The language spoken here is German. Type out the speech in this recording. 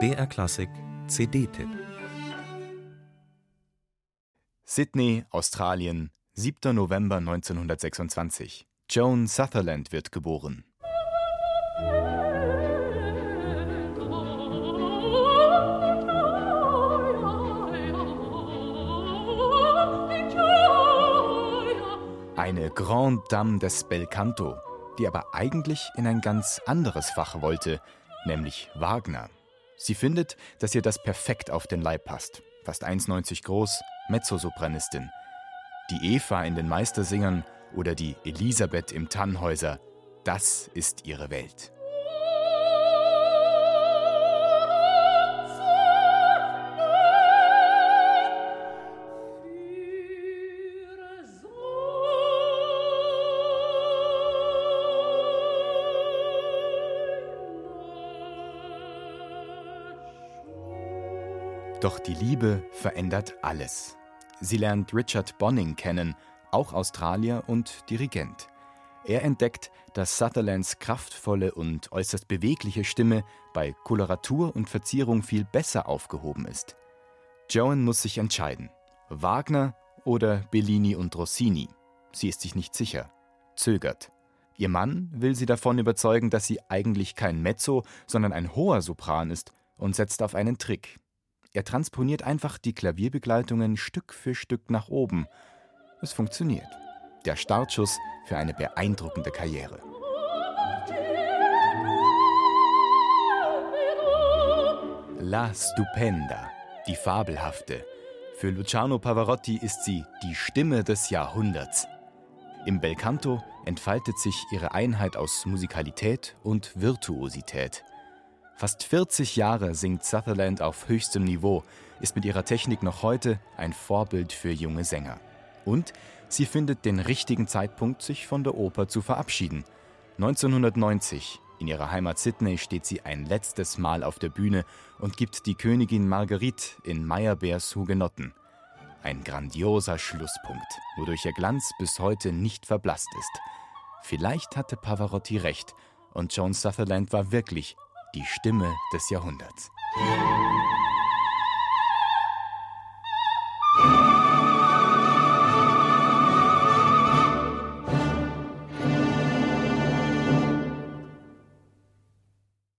BR Klassik CD-Tipp Sydney, Australien, 7. November 1926. Joan Sutherland wird geboren. Eine Grande Dame des Bel Canto, die aber eigentlich in ein ganz anderes Fach wollte, nämlich Wagner. Sie findet, dass ihr das perfekt auf den Leib passt. Fast 1,90 groß, Mezzosopranistin. Die Eva in den Meistersingern oder die Elisabeth im Tannhäuser, das ist ihre Welt. Doch die Liebe verändert alles. Sie lernt Richard Bonning kennen, auch Australier und Dirigent. Er entdeckt, dass Sutherlands kraftvolle und äußerst bewegliche Stimme bei Koloratur und Verzierung viel besser aufgehoben ist. Joan muss sich entscheiden: Wagner oder Bellini und Rossini. Sie ist sich nicht sicher, zögert. Ihr Mann will sie davon überzeugen, dass sie eigentlich kein Mezzo, sondern ein hoher Sopran ist und setzt auf einen Trick. Er transponiert einfach die Klavierbegleitungen Stück für Stück nach oben. Es funktioniert. Der Startschuss für eine beeindruckende Karriere. La Stupenda, die fabelhafte. Für Luciano Pavarotti ist sie die Stimme des Jahrhunderts. Im Belcanto entfaltet sich ihre Einheit aus Musikalität und Virtuosität. Fast 40 Jahre singt Sutherland auf höchstem Niveau, ist mit ihrer Technik noch heute ein Vorbild für junge Sänger. Und sie findet den richtigen Zeitpunkt, sich von der Oper zu verabschieden. 1990, in ihrer Heimat Sydney, steht sie ein letztes Mal auf der Bühne und gibt die Königin Marguerite in Meyerbeers Hugenotten. Ein grandioser Schlusspunkt, wodurch ihr Glanz bis heute nicht verblasst ist. Vielleicht hatte Pavarotti recht und Joan Sutherland war wirklich die Stimme des Jahrhunderts.